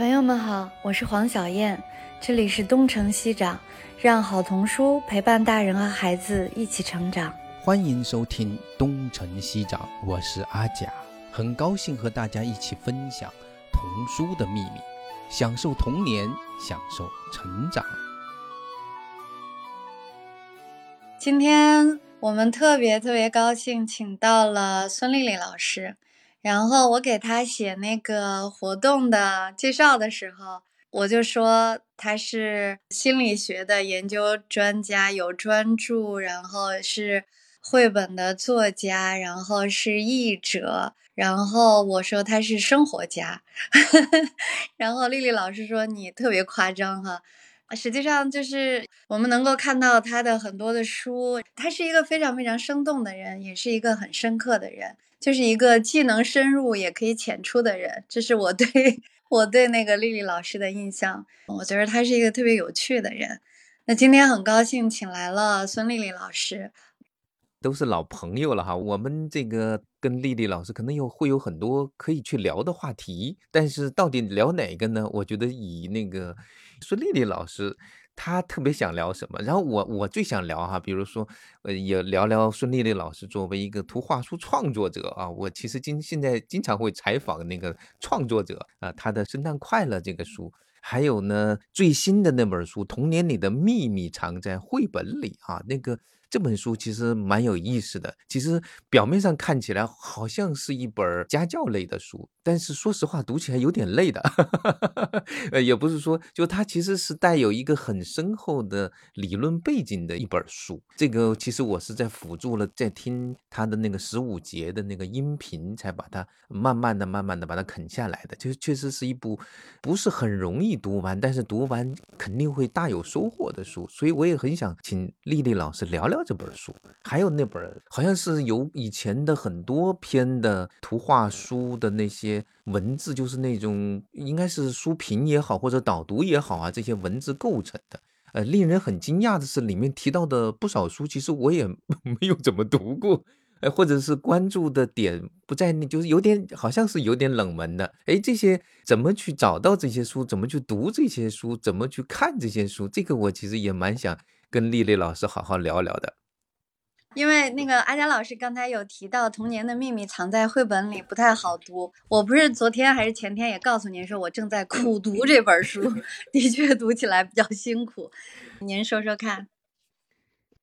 朋友们好，我是黄小燕，这里是东城西长，让好童书陪伴大人和孩子一起成长。欢迎收听东城西长，我是阿甲，很高兴和大家一起分享童书的秘密，享受童年，享受成长。今天我们特别特别高兴，请到了孙丽丽老师。然后我给他写那个活动的介绍的时候，我就说他是心理学的研究专家，有专著，然后是绘本的作家，然后是译者，然后我说他是生活家，然后丽丽老师说你特别夸张哈，实际上就是我们能够看到他的很多的书，他是一个非常非常生动的人，也是一个很深刻的人。就是一个既能深入也可以浅出的人，这是我对我对那个丽丽老师的印象。我觉得他是一个特别有趣的人。那今天很高兴请来了孙丽丽老师，都是老朋友了哈。我们这个跟丽丽老师可能有会有很多可以去聊的话题，但是到底聊哪个呢？我觉得以那个孙丽丽老师。他特别想聊什么，然后我我最想聊哈，比如说，呃，也聊聊孙丽丽老师作为一个图画书创作者啊，我其实经现在经常会采访那个创作者啊，他的《圣诞快乐》这个书，还有呢最新的那本书《童年里的秘密藏在绘本里》啊，那个。这本书其实蛮有意思的，其实表面上看起来好像是一本家教类的书，但是说实话读起来有点累的。呃，也不是说，就它其实是带有一个很深厚的理论背景的一本书。这个其实我是在辅助了，在听他的那个十五节的那个音频，才把它慢慢的、慢慢的把它啃下来的。就确实是一部不是很容易读完，但是读完肯定会大有收获的书。所以我也很想请丽丽老师聊聊。这本书，还有那本好像是有以前的很多篇的图画书的那些文字，就是那种应该是书评也好，或者导读也好啊，这些文字构成的。呃，令人很惊讶的是，里面提到的不少书，其实我也 没有怎么读过，呃，或者是关注的点不在那，就是有点好像是有点冷门的。哎，这些怎么去找到这些书？怎么去读这些书？怎么去看这些书？这个我其实也蛮想跟丽丽老师好好聊聊的。因为那个阿佳老师刚才有提到《童年的秘密》藏在绘本里不太好读，我不是昨天还是前天也告诉您说，我正在苦读这本书，的确读起来比较辛苦。您说说看。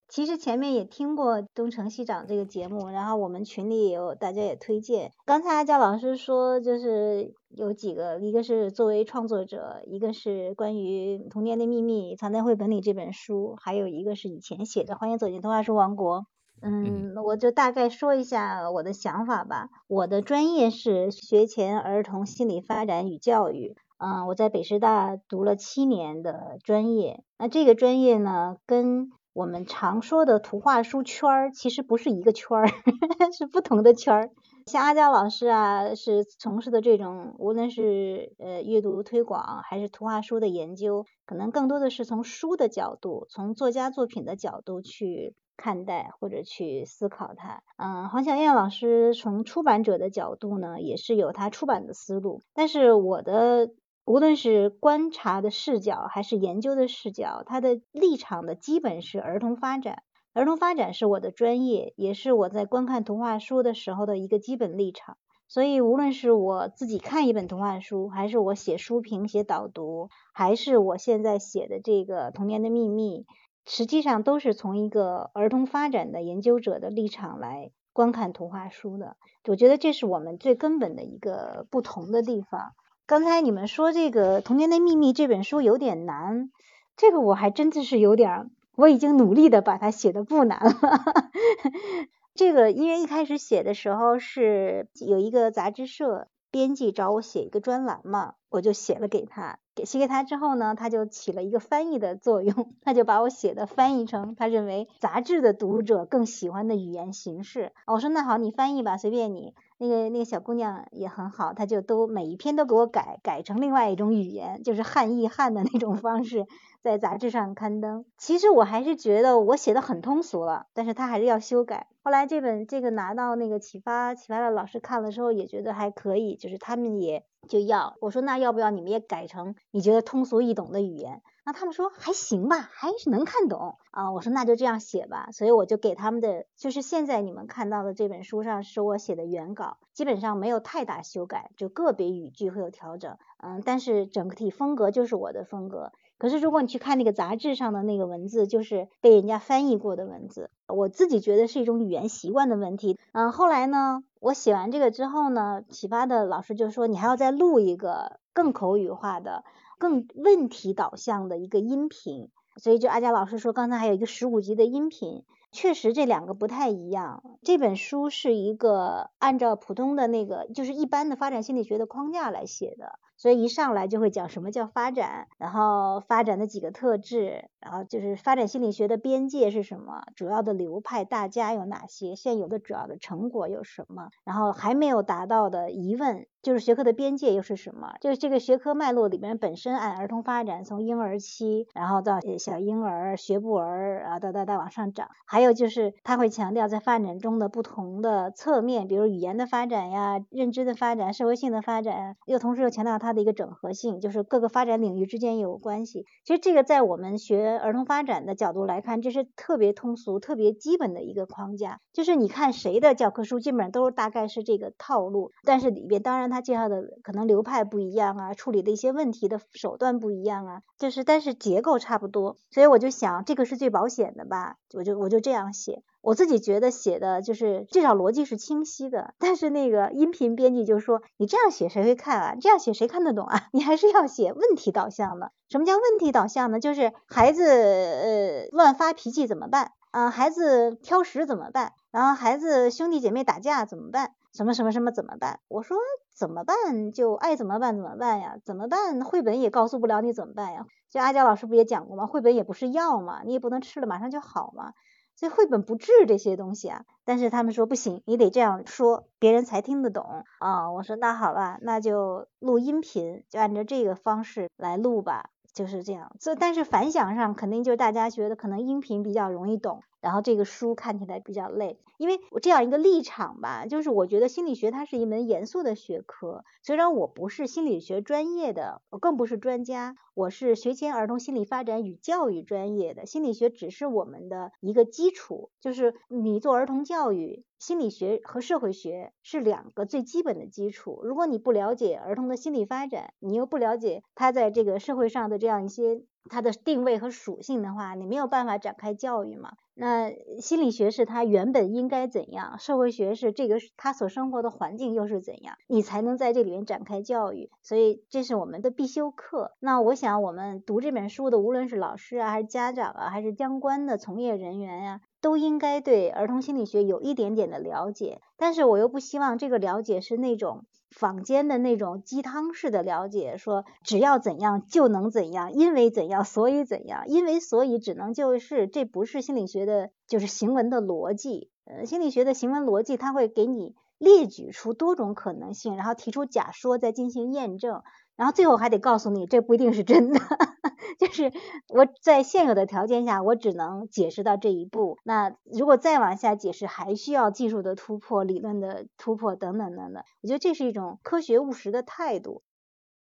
其实前面也听过《东城西长》这个节目，然后我们群里也有大家也推荐。刚才阿佳老师说，就是有几个，一个是作为创作者，一个是关于《童年的秘密》藏在绘本里这本书，还有一个是以前写的《欢迎走进童话书王国》。嗯，我就大概说一下我的想法吧。我的专业是学前儿童心理发展与教育，嗯，我在北师大读了七年的专业。那这个专业呢，跟我们常说的图画书圈儿其实不是一个圈儿，是不同的圈儿。像阿娇老师啊，是从事的这种，无论是呃阅读推广还是图画书的研究，可能更多的是从书的角度，从作家作品的角度去。看待或者去思考它，嗯，黄小燕老师从出版者的角度呢，也是有他出版的思路。但是我的无论是观察的视角还是研究的视角，他的立场的基本是儿童发展。儿童发展是我的专业，也是我在观看图画书的时候的一个基本立场。所以无论是我自己看一本图画书，还是我写书评、写导读，还是我现在写的这个《童年的秘密》。实际上都是从一个儿童发展的研究者的立场来观看图画书的，我觉得这是我们最根本的一个不同的地方。刚才你们说这个《童年的秘密》这本书有点难，这个我还真的是有点，我已经努力的把它写的不难了。这个因为一开始写的时候是有一个杂志社编辑找我写一个专栏嘛，我就写了给他。给写给他之后呢，他就起了一个翻译的作用，他就把我写的翻译成他认为杂志的读者更喜欢的语言形式。我说那好，你翻译吧，随便你。那个那个小姑娘也很好，她就都每一篇都给我改改成另外一种语言，就是汉译汉的那种方式，在杂志上刊登。其实我还是觉得我写的很通俗了，但是他还是要修改。后来这本这个拿到那个启发启发的老师看了之后，也觉得还可以，就是他们也。就要。我说那要不要你们也改成你觉得通俗易懂的语言？那他们说还行吧，还是能看懂啊。我说那就这样写吧。所以我就给他们的，就是现在你们看到的这本书上是我写的原稿，基本上没有太大修改，就个别语句会有调整。嗯，但是整体风格就是我的风格。可是如果你去看那个杂志上的那个文字，就是被人家翻译过的文字，我自己觉得是一种语言习惯的问题。嗯，后来呢，我写完这个之后呢，启发的老师就说你还要再录一个更口语化的、更问题导向的一个音频。所以就阿佳老师说，刚才还有一个十五级的音频，确实这两个不太一样。这本书是一个按照普通的那个就是一般的发展心理学的框架来写的。所以一上来就会讲什么叫发展，然后发展的几个特质，然后就是发展心理学的边界是什么，主要的流派大家有哪些，现有的主要的成果有什么，然后还没有达到的疑问。就是学科的边界又是什么？就是这个学科脉络里面本身按儿童发展，从婴儿期，然后到小婴儿、学步儿啊，哒哒哒往上涨。还有就是他会强调在发展中中的不同的侧面，比如语言的发展呀、认知的发展、社会性的发展，又同时又强调它的一个整合性，就是各个发展领域之间有关系。其实这个在我们学儿童发展的角度来看，这是特别通俗、特别基本的一个框架。就是你看谁的教科书，基本上都是大概是这个套路，但是里边当然。他介绍的可能流派不一样啊，处理的一些问题的手段不一样啊，就是但是结构差不多，所以我就想这个是最保险的吧，我就我就这样写，我自己觉得写的就是至少逻辑是清晰的，但是那个音频编辑就说你这样写谁会看啊？这样写谁看得懂啊？你还是要写问题导向的。什么叫问题导向呢？就是孩子呃乱发脾气怎么办？啊，孩子挑食怎么办？然后孩子兄弟姐妹打架怎么办？什么什么什么怎么办？我说怎么办就爱怎么办怎么办呀？怎么办？绘本也告诉不了你怎么办呀。就阿娇老师不也讲过吗？绘本也不是药嘛，你也不能吃了马上就好嘛。所以绘本不治这些东西啊。但是他们说不行，你得这样说，别人才听得懂啊。我说那好吧，那就录音频，就按照这个方式来录吧，就是这样。所以但是反响上肯定就是大家觉得可能音频比较容易懂。然后这个书看起来比较累，因为我这样一个立场吧，就是我觉得心理学它是一门严肃的学科，虽然我不是心理学专业的，我更不是专家，我是学前儿童心理发展与教育专业的，心理学只是我们的一个基础，就是你做儿童教育。心理学和社会学是两个最基本的基础。如果你不了解儿童的心理发展，你又不了解他在这个社会上的这样一些它的定位和属性的话，你没有办法展开教育嘛。那心理学是它原本应该怎样，社会学是这个他所生活的环境又是怎样，你才能在这里面展开教育。所以这是我们的必修课。那我想我们读这本书的，无论是老师啊，还是家长啊，还是相关的从业人员呀。都应该对儿童心理学有一点点的了解，但是我又不希望这个了解是那种坊间的那种鸡汤式的了解，说只要怎样就能怎样，因为怎样所以怎样，因为所以只能就是，这不是心理学的，就是行文的逻辑。呃，心理学的行文逻辑，它会给你列举出多种可能性，然后提出假说，再进行验证。然后最后还得告诉你，这不一定是真的，就是我在现有的条件下，我只能解释到这一步。那如果再往下解释，还需要技术的突破、理论的突破等等等等。我觉得这是一种科学务实的态度。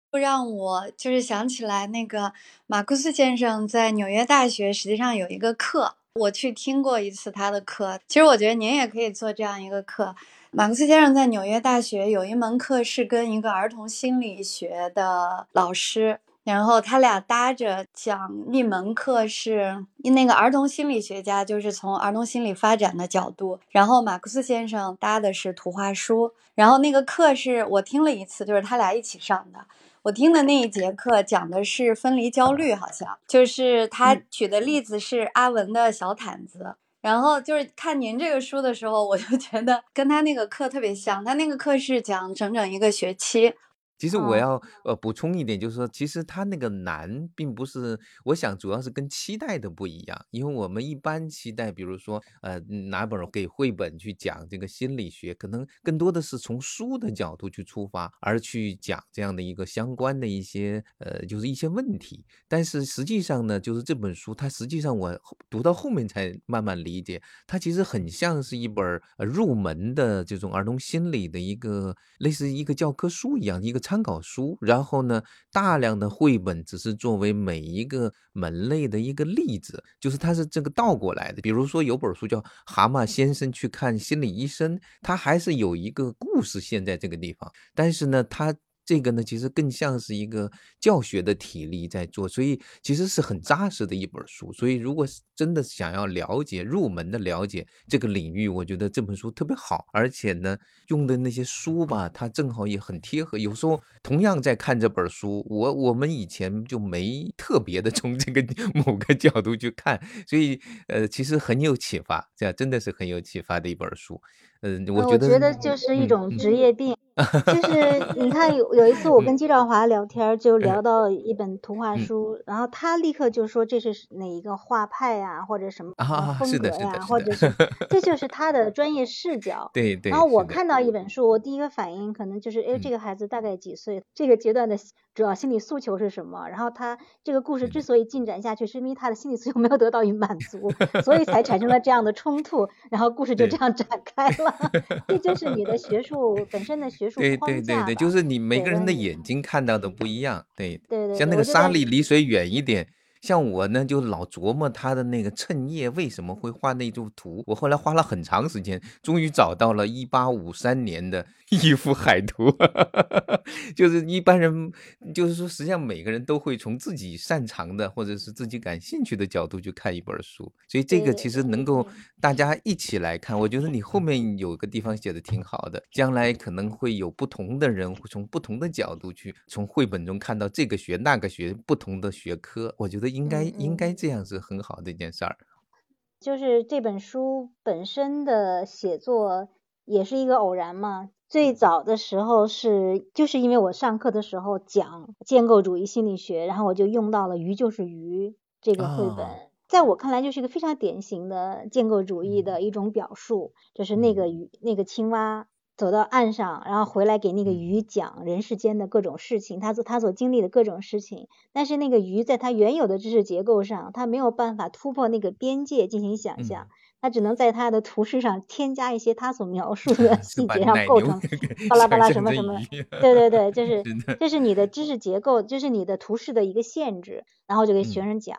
会让我就是想起来那个马库斯先生在纽约大学实际上有一个课，我去听过一次他的课。其实我觉得您也可以做这样一个课。马克思先生在纽约大学有一门课是跟一个儿童心理学的老师，然后他俩搭着讲一门课，是那个儿童心理学家就是从儿童心理发展的角度，然后马克思先生搭的是图画书，然后那个课是我听了一次，就是他俩一起上的。我听的那一节课讲的是分离焦虑，好像就是他举的例子是阿文的小毯子。然后就是看您这个书的时候，我就觉得跟他那个课特别像。他那个课是讲整整一个学期。其实我要呃补充一点，就是说，其实他那个难，并不是我想，主要是跟期待的不一样。因为我们一般期待，比如说呃拿本给绘本去讲这个心理学，可能更多的是从书的角度去出发，而去讲这样的一个相关的一些呃就是一些问题。但是实际上呢，就是这本书，它实际上我读到后面才慢慢理解，它其实很像是一本呃入门的这种儿童心理的一个类似一个教科书一样一个。参考书，然后呢，大量的绘本只是作为每一个门类的一个例子，就是它是这个倒过来的。比如说有本书叫《蛤蟆先生去看心理医生》，它还是有一个故事线在这个地方，但是呢，它。这个呢，其实更像是一个教学的体力在做，所以其实是很扎实的一本书。所以，如果真的想要了解入门的了解这个领域，我觉得这本书特别好。而且呢，用的那些书吧，它正好也很贴合。有时候同样在看这本书，我我们以前就没特别的从这个某个角度去看，所以呃，其实很有启发，这样真的是很有启发的一本书。嗯，我觉得就是一种职业病。就是你看有有一次我跟季兆华聊天，就聊到一本图画书，然后他立刻就说这是哪一个画派呀，或者什么风格呀，或者是这就是他的专业视角。对对。然后我看到一本书，我第一个反应可能就是，哎，这个孩子大概几岁？这个阶段的主要心理诉求是什么？然后他这个故事之所以进展下去，是因为他的心理诉求没有得到于满足，所以才产生了这样的冲突，然后故事就这样展开了。这就是你的学术本身的学术对对对对，就是你每个人的眼睛看到的不一样。对对对，像那个沙粒离水远一点。像我呢，就老琢磨他的那个衬页为什么会画那幅图。我后来花了很长时间，终于找到了一八五三年的 一幅海图。就是一般人，就是说，实际上每个人都会从自己擅长的或者是自己感兴趣的角度去看一本书。所以这个其实能够大家一起来看。我觉得你后面有个地方写的挺好的，将来可能会有不同的人会从不同的角度去从绘本中看到这个学那个学不同的学科。我觉得。应该应该这样是很好的一件事儿，就是这本书本身的写作也是一个偶然嘛。最早的时候是就是因为我上课的时候讲建构主义心理学，然后我就用到了“鱼就是鱼”这个绘本，在我看来就是一个非常典型的建构主义的一种表述，就是那个鱼那个青蛙。走到岸上，然后回来给那个鱼讲人世间的各种事情，他所他所经历的各种事情。但是那个鱼在它原有的知识结构上，它没有办法突破那个边界进行想象，它只能在它的图示上添加一些它所描述 的细节上构成巴拉巴拉 什么什么。对对对，就是 这是你的知识结构，就是你的图示的一个限制，然后就给学生讲。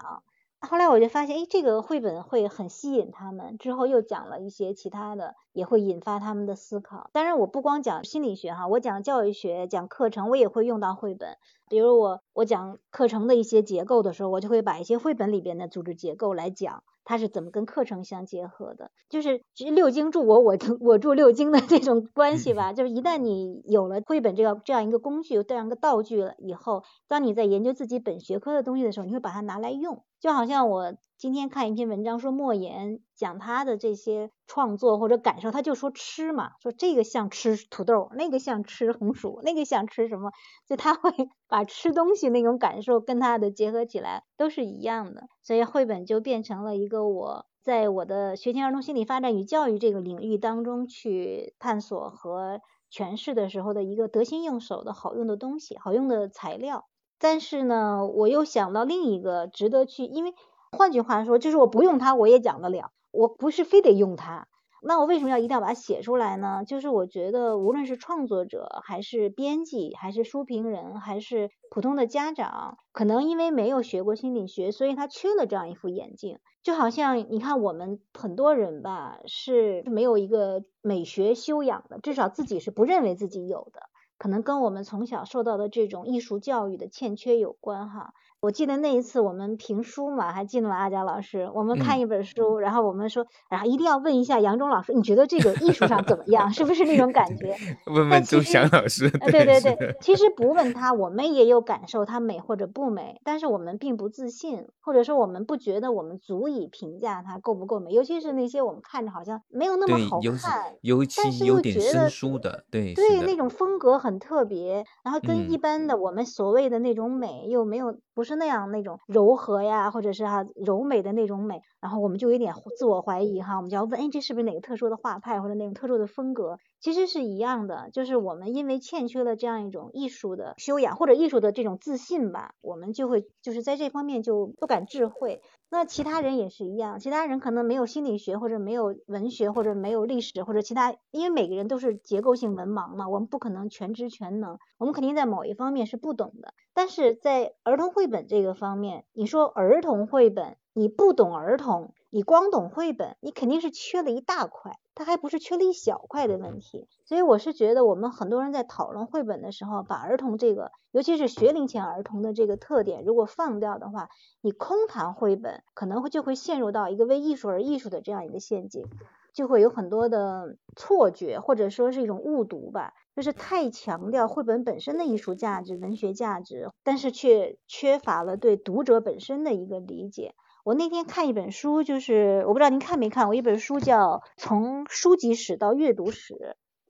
后来我就发现，哎，这个绘本会很吸引他们。之后又讲了一些其他的，也会引发他们的思考。当然，我不光讲心理学哈，我讲教育学、讲课程，我也会用到绘本。比如我我讲课程的一些结构的时候，我就会把一些绘本里边的组织结构来讲。它是怎么跟课程相结合的？就是六经助我，我我助六经的这种关系吧。就是一旦你有了绘本这个这样一个工具，这样一个道具了以后，当你在研究自己本学科的东西的时候，你会把它拿来用。就好像我今天看一篇文章，说莫言讲他的这些创作或者感受，他就说吃嘛，说这个像吃土豆，那个像吃红薯，那个像吃什么，就他会 把吃东西那种感受跟他的结合起来，都是一样的。所以绘本就变成了一个我在我的学前儿童心理发展与教育这个领域当中去探索和诠释的时候的一个得心应手的好用的东西，好用的材料。但是呢，我又想到另一个值得去，因为换句话说，就是我不用它我也讲得了，我不是非得用它。那我为什么要一定要把它写出来呢？就是我觉得，无论是创作者，还是编辑，还是书评人，还是普通的家长，可能因为没有学过心理学，所以他缺了这样一副眼镜。就好像你看，我们很多人吧，是没有一个美学修养的，至少自己是不认为自己有的，可能跟我们从小受到的这种艺术教育的欠缺有关哈。我记得那一次我们评书嘛，还记得吗？阿佳老师，我们看一本书，然后我们说，然后一定要问一下杨忠老师，你觉得这个艺术上怎么样？是不是那种感觉？问问周翔老师。对对对，其实不问他，我们也有感受，它美或者不美，但是我们并不自信，或者说我们不觉得我们足以评价它够不够美，尤其是那些我们看着好像没有那么好看，尤其有点生疏的，对对，那种风格很特别，然后跟一般的我们所谓的那种美又没有。不是那样那种柔和呀，或者是哈柔美的那种美，然后我们就有点自我怀疑哈，我们就要问，哎，这是不是哪个特殊的画派或者那种特殊的风格？其实是一样的，就是我们因为欠缺了这样一种艺术的修养或者艺术的这种自信吧，我们就会就是在这方面就不敢智慧。那其他人也是一样，其他人可能没有心理学或者没有文学或者没有历史或者其他，因为每个人都是结构性文盲嘛，我们不可能全知全能，我们肯定在某一方面是不懂的。但是在儿童绘本这个方面，你说儿童绘本，你不懂儿童，你光懂绘本，你肯定是缺了一大块。它还不是缺了一小块的问题，所以我是觉得我们很多人在讨论绘本的时候，把儿童这个，尤其是学龄前儿童的这个特点，如果放掉的话，你空谈绘本，可能会就会陷入到一个为艺术而艺术的这样一个陷阱，就会有很多的错觉，或者说是一种误读吧，就是太强调绘本本身的艺术价值、文学价值，但是却缺乏了对读者本身的一个理解。我那天看一本书，就是我不知道您看没看过一本书，叫《从书籍史到阅读史》，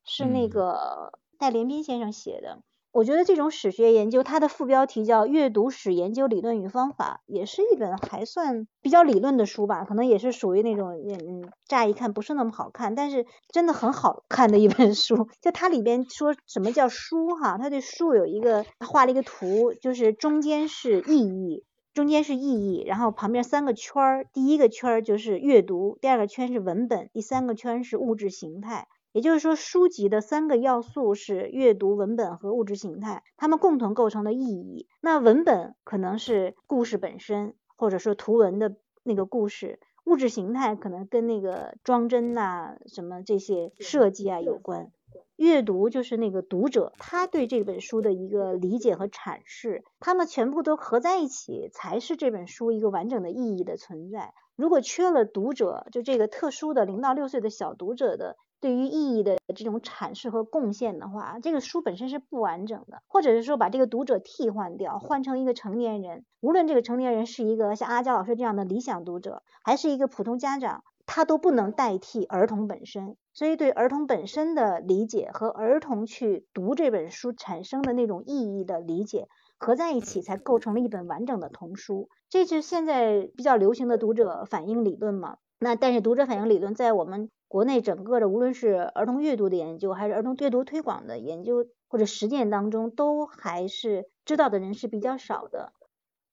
是那个戴连斌先生写的。我觉得这种史学研究，它的副标题叫《阅读史研究理论与方法》，也是一本还算比较理论的书吧，可能也是属于那种嗯，乍一看不是那么好看，但是真的很好看的一本书。就它里边说什么叫书哈，它对书有一个画了一个图，就是中间是意义。中间是意义，然后旁边三个圈儿，第一个圈儿就是阅读，第二个圈是文本，第三个圈是物质形态。也就是说，书籍的三个要素是阅读、文本和物质形态，它们共同构成的意义。那文本可能是故事本身，或者说图文的那个故事；物质形态可能跟那个装帧呐、什么这些设计啊有关。阅读就是那个读者他对这本书的一个理解和阐释，他们全部都合在一起，才是这本书一个完整的意义的存在。如果缺了读者，就这个特殊的零到六岁的小读者的对于意义的这种阐释和贡献的话，这个书本身是不完整的。或者是说把这个读者替换掉，换成一个成年人，无论这个成年人是一个像阿娇老师这样的理想读者，还是一个普通家长。他都不能代替儿童本身，所以对儿童本身的理解和儿童去读这本书产生的那种意义的理解合在一起，才构成了一本完整的童书。这就是现在比较流行的读者反应理论嘛？那但是读者反应理论在我们国内整个的，无论是儿童阅读的研究，还是儿童阅读推广的研究或者实践当中，都还是知道的人是比较少的。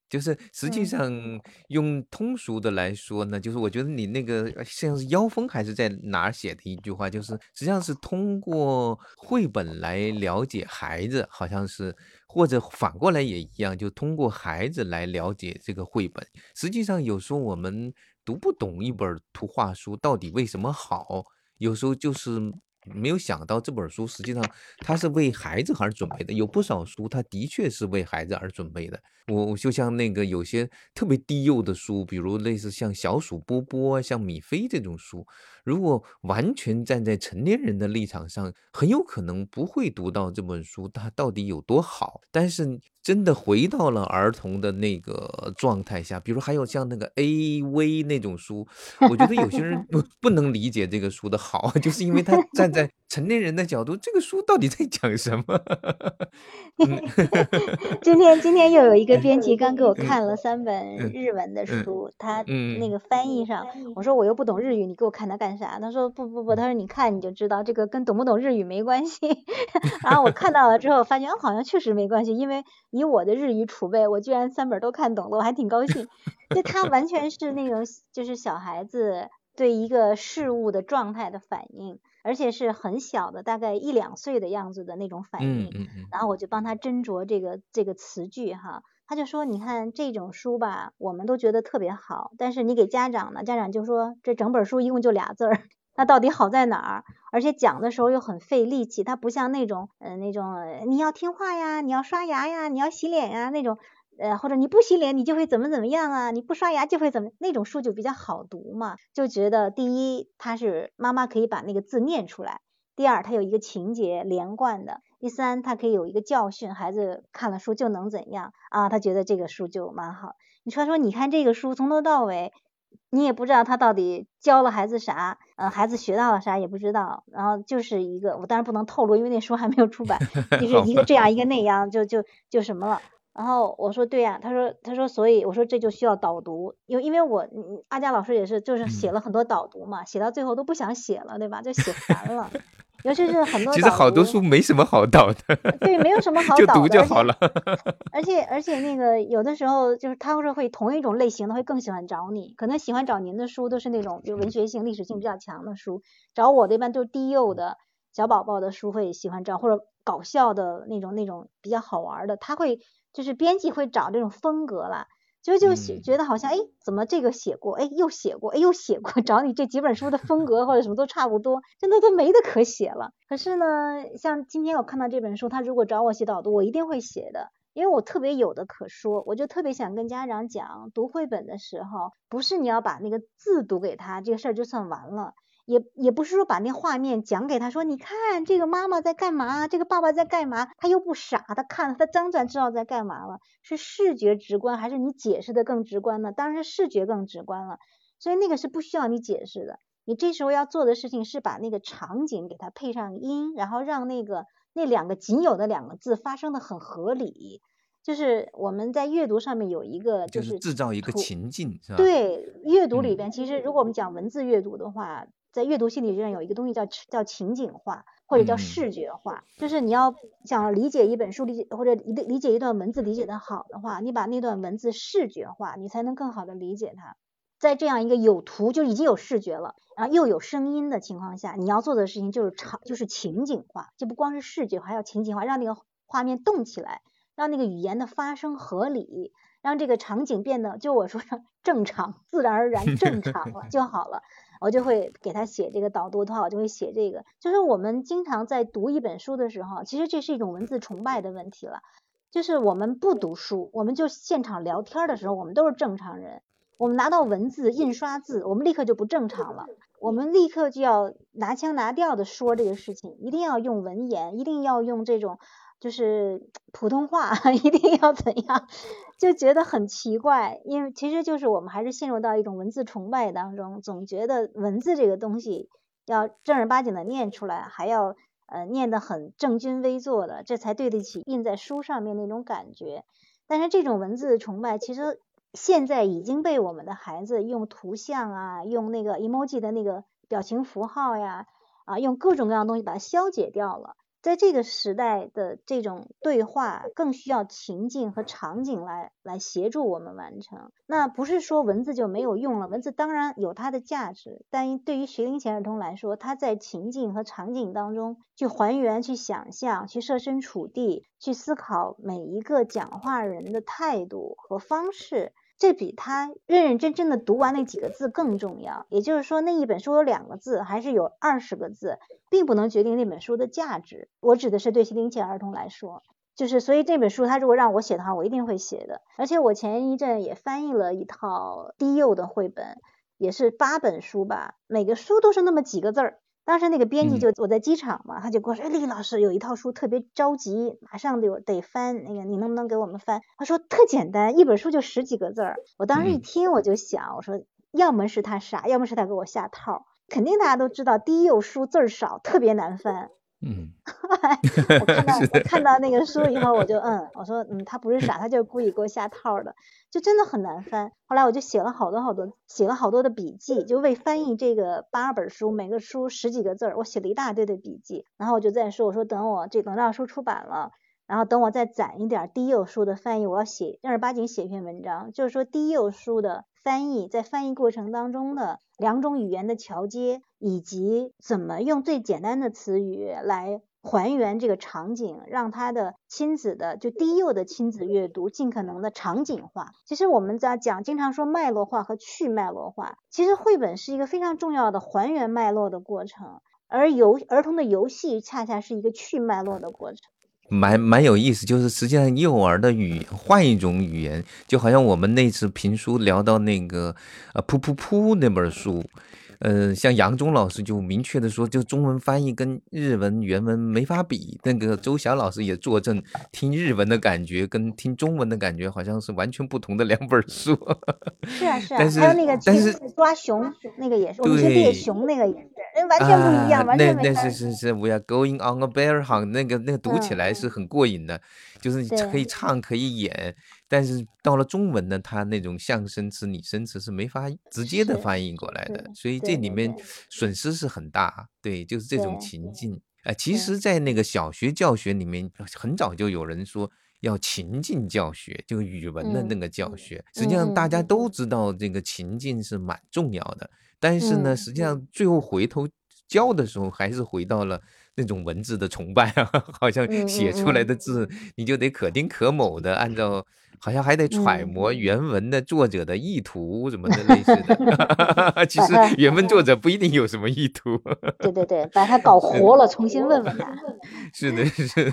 就是实际上用通俗的来说呢，就是我觉得你那个像是妖风还是在哪儿写的一句话，就是实际上是通过绘本来了解孩子，好像是或者反过来也一样，就通过孩子来了解这个绘本。实际上有时候我们读不懂一本图画书到底为什么好，有时候就是。没有想到这本书实际上它是为孩子而准备的，有不少书它的确是为孩子而准备的。我就像那个有些特别低幼的书，比如类似像小鼠波波、像米菲这种书，如果完全站在成年人的立场上，很有可能不会读到这本书它到底有多好。但是真的回到了儿童的那个状态下，比如还有像那个 A V 那种书，我觉得有些人不 不能理解这个书的好，就是因为他站在成年人的角度，这个书到底在讲什么？今天今天又有一个编辑刚给我看了三本日文的书，他那个翻译上，我说我又不懂日语，你给我看它干啥？他说不不不，他说你看你就知道，这个跟懂不懂日语没关系。然后我看到了之后，发现好像确实没关系，因为。以我的日语储备，我居然三本都看懂了，我还挺高兴。就他完全是那种就是小孩子对一个事物的状态的反应，而且是很小的，大概一两岁的样子的那种反应。嗯嗯。然后我就帮他斟酌这个这个词句哈，他就说：“你看这种书吧，我们都觉得特别好，但是你给家长呢，家长就说这整本书一共就俩字儿。”那到底好在哪儿？而且讲的时候又很费力气，它不像那种，嗯，那种你要听话呀，你要刷牙呀，你要洗脸呀那种，呃，或者你不洗脸你就会怎么怎么样啊，你不刷牙就会怎么，那种书就比较好读嘛，就觉得第一它是妈妈可以把那个字念出来，第二它有一个情节连贯的，第三它可以有一个教训，孩子看了书就能怎样啊？他觉得这个书就蛮好。你说说，你看这个书从头到尾。你也不知道他到底教了孩子啥，呃，孩子学到了啥也不知道，然后就是一个，我当然不能透露，因为那书还没有出版，就是一个这样一个那样，就就就什么了。然后我说对呀，他说他说所以我说这就需要导读，因为因为我阿佳老师也是就是写了很多导读嘛，写到最后都不想写了，对吧？就写烦了。尤其是很多，其实好多书没什么好导的，对，没有什么 好导的，就读就好了。而且而且那个有的时候就是他会会同一种类型的会更喜欢找你，可能喜欢找您的书都是那种就文学性、历史性比较强的书，找我的一般都是低幼的小宝宝的书会喜欢找，或者搞笑的那种那种比较好玩的，他会就是编辑会找这种风格了。就就写觉得好像哎，怎么这个写过，哎又写过，哎又写过，找你这几本书的风格或者什么都差不多，真的都没得可写了。可是呢，像今天我看到这本书，他如果找我写导读，我一定会写的，因为我特别有的可说，我就特别想跟家长讲，读绘本的时候，不是你要把那个字读给他，这个事儿就算完了。也也不是说把那画面讲给他说，你看这个妈妈在干嘛，这个爸爸在干嘛，他又不傻，他看了他当然知道在干嘛了。是视觉直观还是你解释的更直观呢？当然是视觉更直观了。所以那个是不需要你解释的。你这时候要做的事情是把那个场景给它配上音，然后让那个那两个仅有的两个字发生的很合理。就是我们在阅读上面有一个，就是制造一个情境，是吧？对，阅读里边其实如果我们讲文字阅读的话。在阅读心理学上有一个东西叫叫情景化，或者叫视觉化，就是你要想理解一本书，理解或者理理解一段文字理解的好的话，你把那段文字视觉化，你才能更好的理解它。在这样一个有图就已经有视觉了，然后又有声音的情况下，你要做的事情就是场就是情景化，就不光是视觉，还要情景化，让那个画面动起来，让那个语言的发生合理，让这个场景变得就我说的正常、自然而然、正常了 就好了。我就会给他写这个导读的话，我就会写这个。就是我们经常在读一本书的时候，其实这是一种文字崇拜的问题了。就是我们不读书，我们就现场聊天的时候，我们都是正常人。我们拿到文字印刷字，我们立刻就不正常了。我们立刻就要拿腔拿调的说这个事情，一定要用文言，一定要用这种。就是普通话 一定要怎样，就觉得很奇怪，因为其实就是我们还是陷入到一种文字崇拜当中，总觉得文字这个东西要正儿八经的念出来，还要呃念得很正襟危坐的，这才对得起印在书上面那种感觉。但是这种文字崇拜，其实现在已经被我们的孩子用图像啊，用那个 emoji 的那个表情符号呀，啊，用各种各样东西把它消解掉了。在这个时代的这种对话，更需要情境和场景来来协助我们完成。那不是说文字就没有用了，文字当然有它的价值，但对于学龄前儿童来说，他在情境和场景当中去还原、去想象、去设身处地、去思考每一个讲话人的态度和方式。这比他认认真真的读完那几个字更重要。也就是说，那一本书有两个字，还是有二十个字，并不能决定那本书的价值。我指的是对学龄前儿童来说，就是所以这本书他如果让我写的话，我一定会写的。而且我前一阵也翻译了一套低幼的绘本，也是八本书吧，每个书都是那么几个字儿。当时那个编辑就我在机场嘛，他就跟我说：“哎，李老师有一套书特别着急，马上得得翻，那个你能不能给我们翻？”他说：“特简单，一本书就十几个字儿。”我当时一听我就想，我说：“要么是他傻，要么是他给我下套。肯定大家都知道，低幼书字儿少，特别难翻。”嗯，我看到我看到那个书以后，我就嗯，我说嗯，他不是傻，他就是故意给我下套的，就真的很难翻。后来我就写了好多好多，写了好多的笔记，就为翻译这个八本书，每个书十几个字儿，我写了一大堆的笔记。然后我就在说，我说等我这等到书出版了，然后等我再攒一点低幼书的翻译，我要写正儿八经写一篇文章，就是说低幼书的。翻译在翻译过程当中的两种语言的桥接，以及怎么用最简单的词语来还原这个场景，让他的亲子的就低幼的亲子阅读尽可能的场景化。其实我们在讲，经常说脉络化和去脉络化，其实绘本是一个非常重要的还原脉络的过程，而游儿童的游戏恰恰是一个去脉络的过程。蛮蛮有意思，就是实际上幼儿的语换一种语言，就好像我们那次评书聊到那个呃噗噗噗那本书。呃，像杨忠老师就明确的说，就中文翻译跟日文原文没法比。那个周翔老师也作证，听日文的感觉跟听中文的感觉好像是完全不同的两本书。是啊是啊，还有那个但是抓熊那个也是，我们去猎熊那个也是，完全不一样，完全那那是是是，We are going on a bear hunt，那个那个读起来是很过瘾的，就是可以唱可以演。但是到了中文呢，它那种象声词、拟声词是没法直接的翻译过来的，所以这里面损失是很大。对，就是这种情境。哎，其实，在那个小学教学里面，很早就有人说要情境教学，就语文的那个教学。实际上，大家都知道这个情境是蛮重要的，但是呢，实际上最后回头教的时候，还是回到了那种文字的崇拜啊，好像写出来的字你就得可丁可卯的按照。好像还得揣摩原文的作者的意图什么的类似的，其实原文作者不一定有什么意图。对对对，把它搞活了，重新问问他。是的，是的。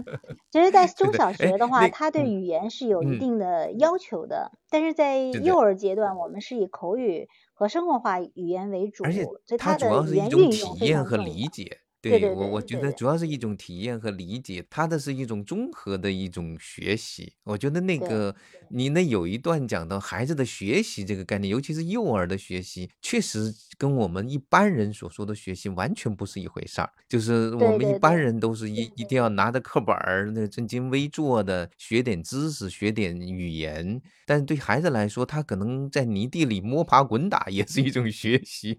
其实，在中小学的话，他对语言是有一定的要求的，但是在幼儿阶段，我们是以口语和生活化语言为主，而且它主要是一种体验和理解。对我，我觉得主要是一种体验和理解，他的是一种综合的一种学习。我觉得那个你那有一段讲到孩子的学习这个概念，尤其是幼儿的学习，确实跟我们一般人所说的学习完全不是一回事儿。就是我们一般人都是一一定要拿着课本儿那正襟危坐的学点知识、学点语言，但是对孩子来说，他可能在泥地里摸爬滚打也是一种学习。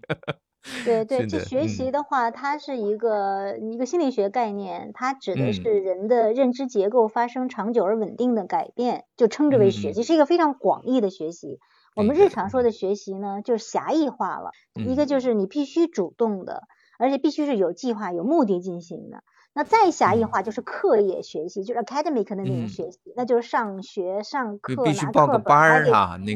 对 对，这学习的话，它是一个一个心理学概念，它指的是人的认知结构发生长久而稳定的改变，就称之为学习，是一个非常广义的学习。我们日常说的学习呢，就是狭义化了，一个就是你必须主动的，而且必须是有计划、有目的进行的。那再狭义化就是课业学习，就是 academic 的那种学习，那就是上学、上课、拿课本，还得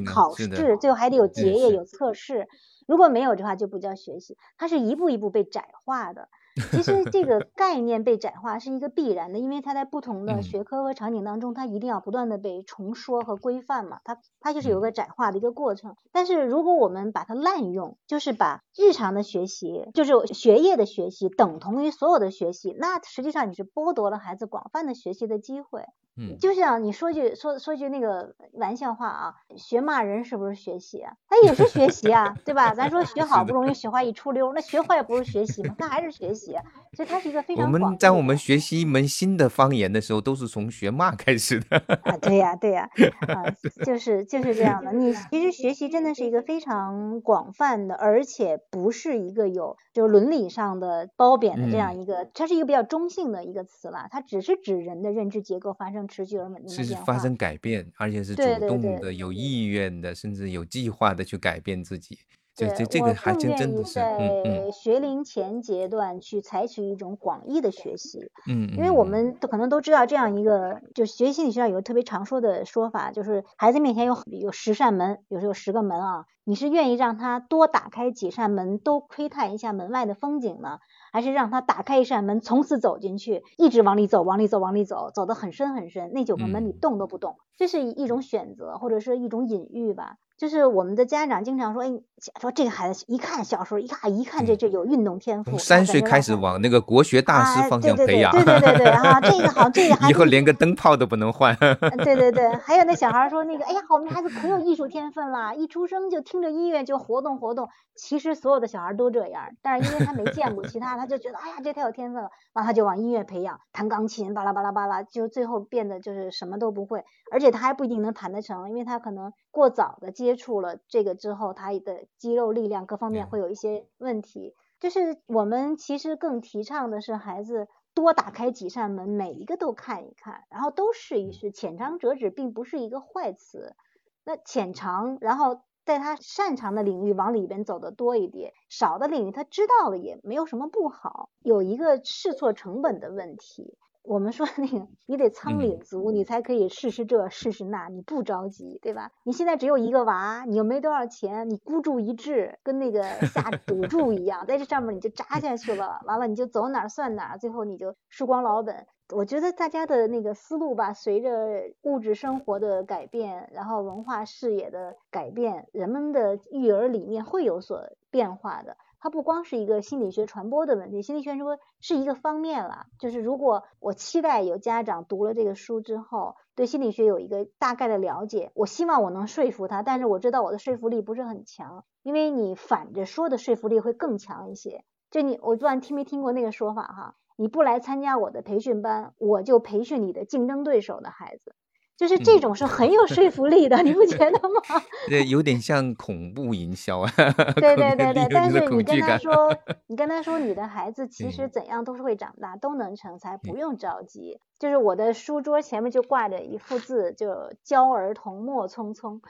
考试，最后还得有结业、有测试。如果没有的话，就不叫学习，它是一步一步被窄化的。其实这个 概念被窄化是一个必然的，因为它在不同的学科和场景当中，它一定要不断的被重说和规范嘛，它它就是有个窄化的一个过程。但是如果我们把它滥用，就是把日常的学习，就是学业的学习等同于所有的学习，那实际上你是剥夺了孩子广泛的学习的机会。嗯，就像你说句说说句那个玩笑话啊，学骂人是不是学习啊？它也是学习啊，对吧？咱说学 好不容易学坏一出溜，那学坏不是学习吗？它还是学习，所以它是一个非常。我们在我们学习一门新的方言的时候，都是从学骂开始的。啊，对呀，对呀，啊，就是就是这样的。你其实学习真的是一个非常广泛的，而且不是一个有就是伦理上的褒贬的这样一个，它是一个比较中性的一个词了。它只是指人的认知结构发生。持续而稳定的是发生改变，而且是主动的、有意愿的，甚至有计划的去改变自己。这这这个还真真的是，嗯嗯。学龄前阶段去采取一种广义的学习，嗯，因为我们都可能都知道这样一个，就学习心理学上有个特别常说的说法，就是孩子面前有有十扇门，有时候有十个门啊，你是愿意让他多打开几扇门，都窥探一下门外的风景呢？还是让他打开一扇门，从此走进去，一直往里走，往里走，往里走，走得很深很深。那九个门你动都不动，这是一种选择，或者是一种隐喻吧。就是我们的家长经常说，哎，说这个孩子一看小时候一看一看这这有运动天赋，三岁开始往那个国学大师方向培养，对对对对啊，这个好，这个 孩子以后连个灯泡都不能换。对对对，还有那小孩说那个，哎呀，我们孩子可有艺术天分了，一出生就听着音乐就活动活动。其实所有的小孩都这样，但是因为他没见过其他，他就觉得哎呀这太有天分了，然后他就往音乐培养，弹钢琴，巴拉巴拉巴拉，就最后变得就是什么都不会，而且他还不一定能谈得成，因为他可能过早的接触了这个之后，他的肌肉力量各方面会有一些问题。就是我们其实更提倡的是孩子多打开几扇门，每一个都看一看，然后都试一试，浅尝辄止并不是一个坏词。那浅尝，然后。在他擅长的领域往里边走的多一点，少的领域他知道了也没有什么不好。有一个试错成本的问题，我们说那个你得仓廪足，你才可以试试这试试那，你不着急，对吧？你现在只有一个娃，你又没多少钱，你孤注一掷，跟那个 下赌注一样，在这上面你就扎下去了，完了你就走哪算哪，最后你就输光老本。我觉得大家的那个思路吧，随着物质生活的改变，然后文化视野的改变，人们的育儿理念会有所变化的。它不光是一个心理学传播的问题，心理学说是一个方面了。就是如果我期待有家长读了这个书之后，对心理学有一个大概的了解，我希望我能说服他，但是我知道我的说服力不是很强，因为你反着说的说服力会更强一些。就你，我不知道听没听过那个说法哈。你不来参加我的培训班，我就培训你的竞争对手的孩子，就是这种是很有说服力的，你不觉得吗？对，有点像恐怖营销啊。对对对对，但是你跟他说，你跟他说你的孩子其实怎样都是会长大，都能成才，不用着急。就是我的书桌前面就挂着一幅字，就教儿童莫匆匆。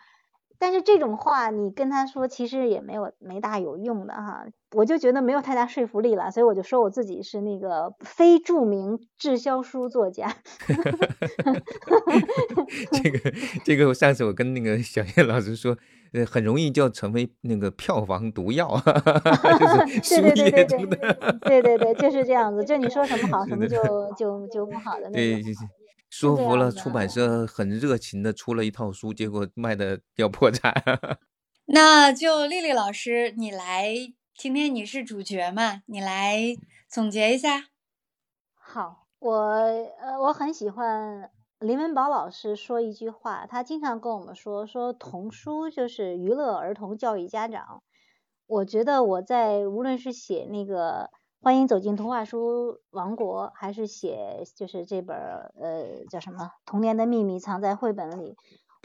但是这种话你跟他说，其实也没有没大有用的哈。我就觉得没有太大说服力了，所以我就说我自己是那个非著名滞销书作家。这 个这个，上次我跟那个小叶老师说，呃，很容易就成为那个票房毒药，就是书业中的。对对对，就是这样子。就你说什么好，什么就就就不好的那种。说服了出版社，很热情的出了一套书，结果卖的要破产。那就丽丽老师，你来，今天你是主角嘛？你来总结一下。好，我呃，我很喜欢林文宝老师说一句话，他经常跟我们说，说童书就是娱乐儿童，教育家长。我觉得我在无论是写那个。欢迎走进童话书王国，还是写就是这本呃叫什么《童年的秘密藏在绘本里》，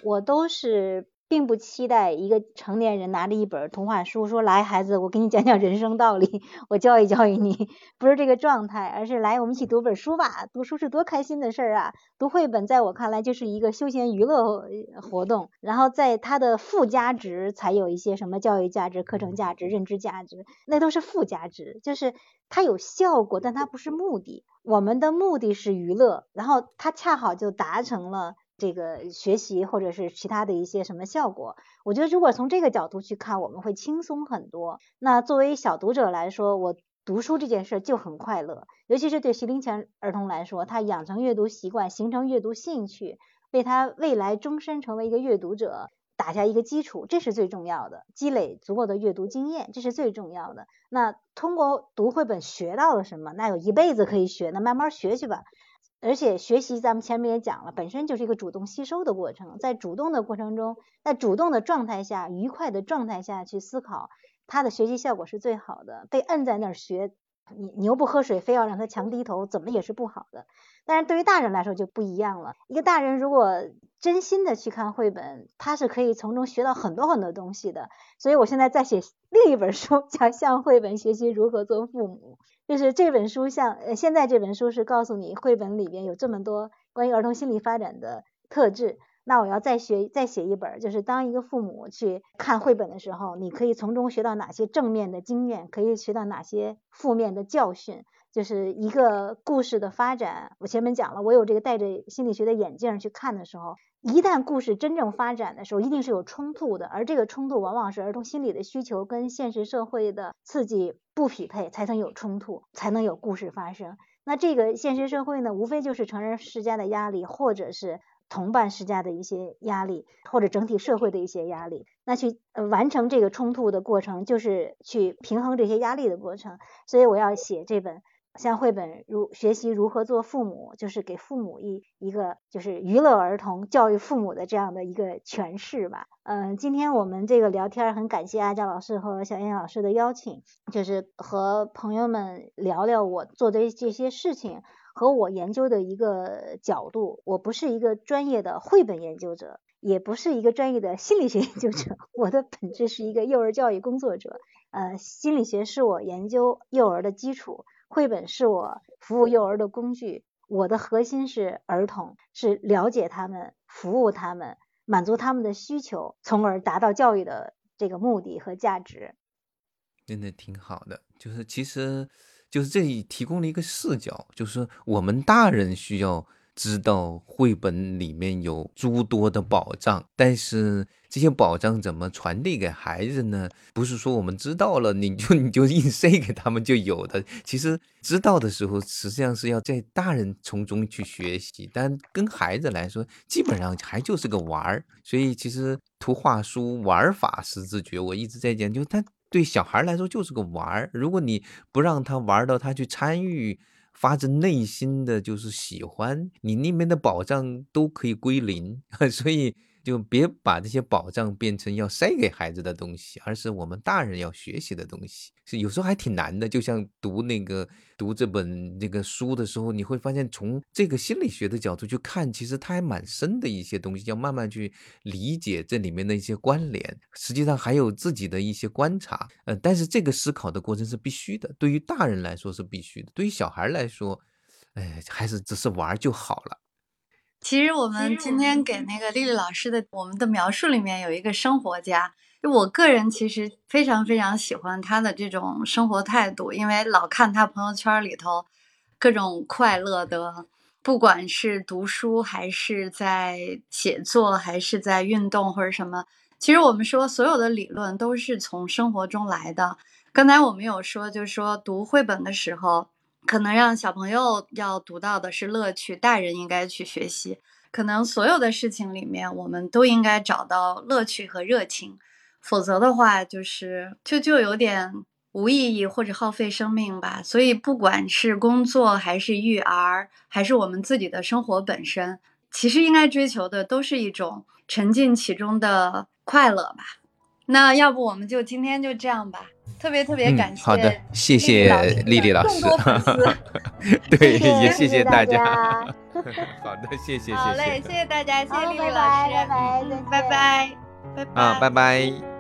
我都是。并不期待一个成年人拿着一本童话书说：“来，孩子，我给你讲讲人生道理，我教育教育你。”不是这个状态，而是来，我们一起读本书吧。读书是多开心的事啊！读绘本在我看来就是一个休闲娱乐活动，然后在它的附加值才有一些什么教育价值、课程价值、认知价值，那都是附加值，就是它有效果，但它不是目的。我们的目的是娱乐，然后它恰好就达成了。这个学习或者是其他的一些什么效果，我觉得如果从这个角度去看，我们会轻松很多。那作为小读者来说，我读书这件事就很快乐，尤其是对学龄前儿童来说，他养成阅读习惯，形成阅读兴趣，为他未来终身成为一个阅读者打下一个基础，这是最重要的。积累足够的阅读经验，这是最重要的。那通过读绘本学到了什么？那有一辈子可以学，那慢慢学去吧。而且学习，咱们前面也讲了，本身就是一个主动吸收的过程，在主动的过程中，在主动的状态下，愉快的状态下去思考，他的学习效果是最好的。被摁在那儿学，你牛不喝水，非要让他强低头，怎么也是不好的。但是对于大人来说就不一样了，一个大人如果真心的去看绘本，他是可以从中学到很多很多东西的。所以我现在在写 另一本书，叫《向绘本学习如何做父母》。就是这本书，像呃，现在这本书是告诉你绘本里边有这么多关于儿童心理发展的特质。那我要再学再写一本，就是当一个父母去看绘本的时候，你可以从中学到哪些正面的经验，可以学到哪些负面的教训。就是一个故事的发展，我前面讲了，我有这个戴着心理学的眼镜去看的时候，一旦故事真正发展的时候，一定是有冲突的，而这个冲突往往是儿童心理的需求跟现实社会的刺激不匹配，才能有冲突，才能有故事发生。那这个现实社会呢，无非就是成人施加的压力，或者是同伴施加的一些压力，或者整体社会的一些压力。那去呃完成这个冲突的过程，就是去平衡这些压力的过程。所以我要写这本。像绘本如学习如何做父母，就是给父母一一个就是娱乐儿童、教育父母的这样的一个诠释吧。嗯，今天我们这个聊天很感谢阿佳老师和小燕老师的邀请，就是和朋友们聊聊我做的这些事情和我研究的一个角度。我不是一个专业的绘本研究者，也不是一个专业的心理学研究者，我的本质是一个幼儿教育工作者。呃，心理学是我研究幼儿的基础。绘本是我服务幼儿的工具，我的核心是儿童，是了解他们、服务他们、满足他们的需求，从而达到教育的这个目的和价值。真的挺好的，就是其实就是这里提供了一个视角，就是我们大人需要。知道绘本里面有诸多的宝藏，但是这些宝藏怎么传递给孩子呢？不是说我们知道了你就你就硬塞给他们就有的。其实知道的时候，实际上是要在大人从中去学习，但跟孩子来说，基本上还就是个玩儿。所以其实图画书玩法是自觉，我一直在讲，就他对小孩来说就是个玩儿。如果你不让他玩到他去参与。发自内心的就是喜欢你那边的保障都可以归零，所以就别把这些宝藏变成要塞给孩子的东西，而是我们大人要学习的东西。是有时候还挺难的，就像读那个读这本那个书的时候，你会发现从这个心理学的角度去看，其实它还蛮深的一些东西，要慢慢去理解这里面的一些关联。实际上还有自己的一些观察，呃，但是这个思考的过程是必须的。对于大人来说是必须的，对于小孩来说，哎，还是只是玩就好了。其实我们今天给那个丽丽老师的我们的描述里面有一个生活家，就我个人其实非常非常喜欢她的这种生活态度，因为老看她朋友圈里头各种快乐的，不管是读书还是在写作，还是在运动或者什么。其实我们说所有的理论都是从生活中来的。刚才我们有说，就是说读绘本的时候，可能让小朋友要读到的是乐趣，大人应该去学习。可能所有的事情里面，我们都应该找到乐趣和热情，否则的话，就是就就有点无意义或者耗费生命吧。所以，不管是工作还是育儿，还是我们自己的生活本身，其实应该追求的都是一种沉浸其中的。快乐吧，那要不我们就今天就这样吧。特别特别感谢，好的，谢谢丽丽老师，对，也谢谢大家。好的，谢谢，好嘞，谢谢大家，谢谢丽丽老师，拜拜，拜拜，拜拜，啊，拜拜。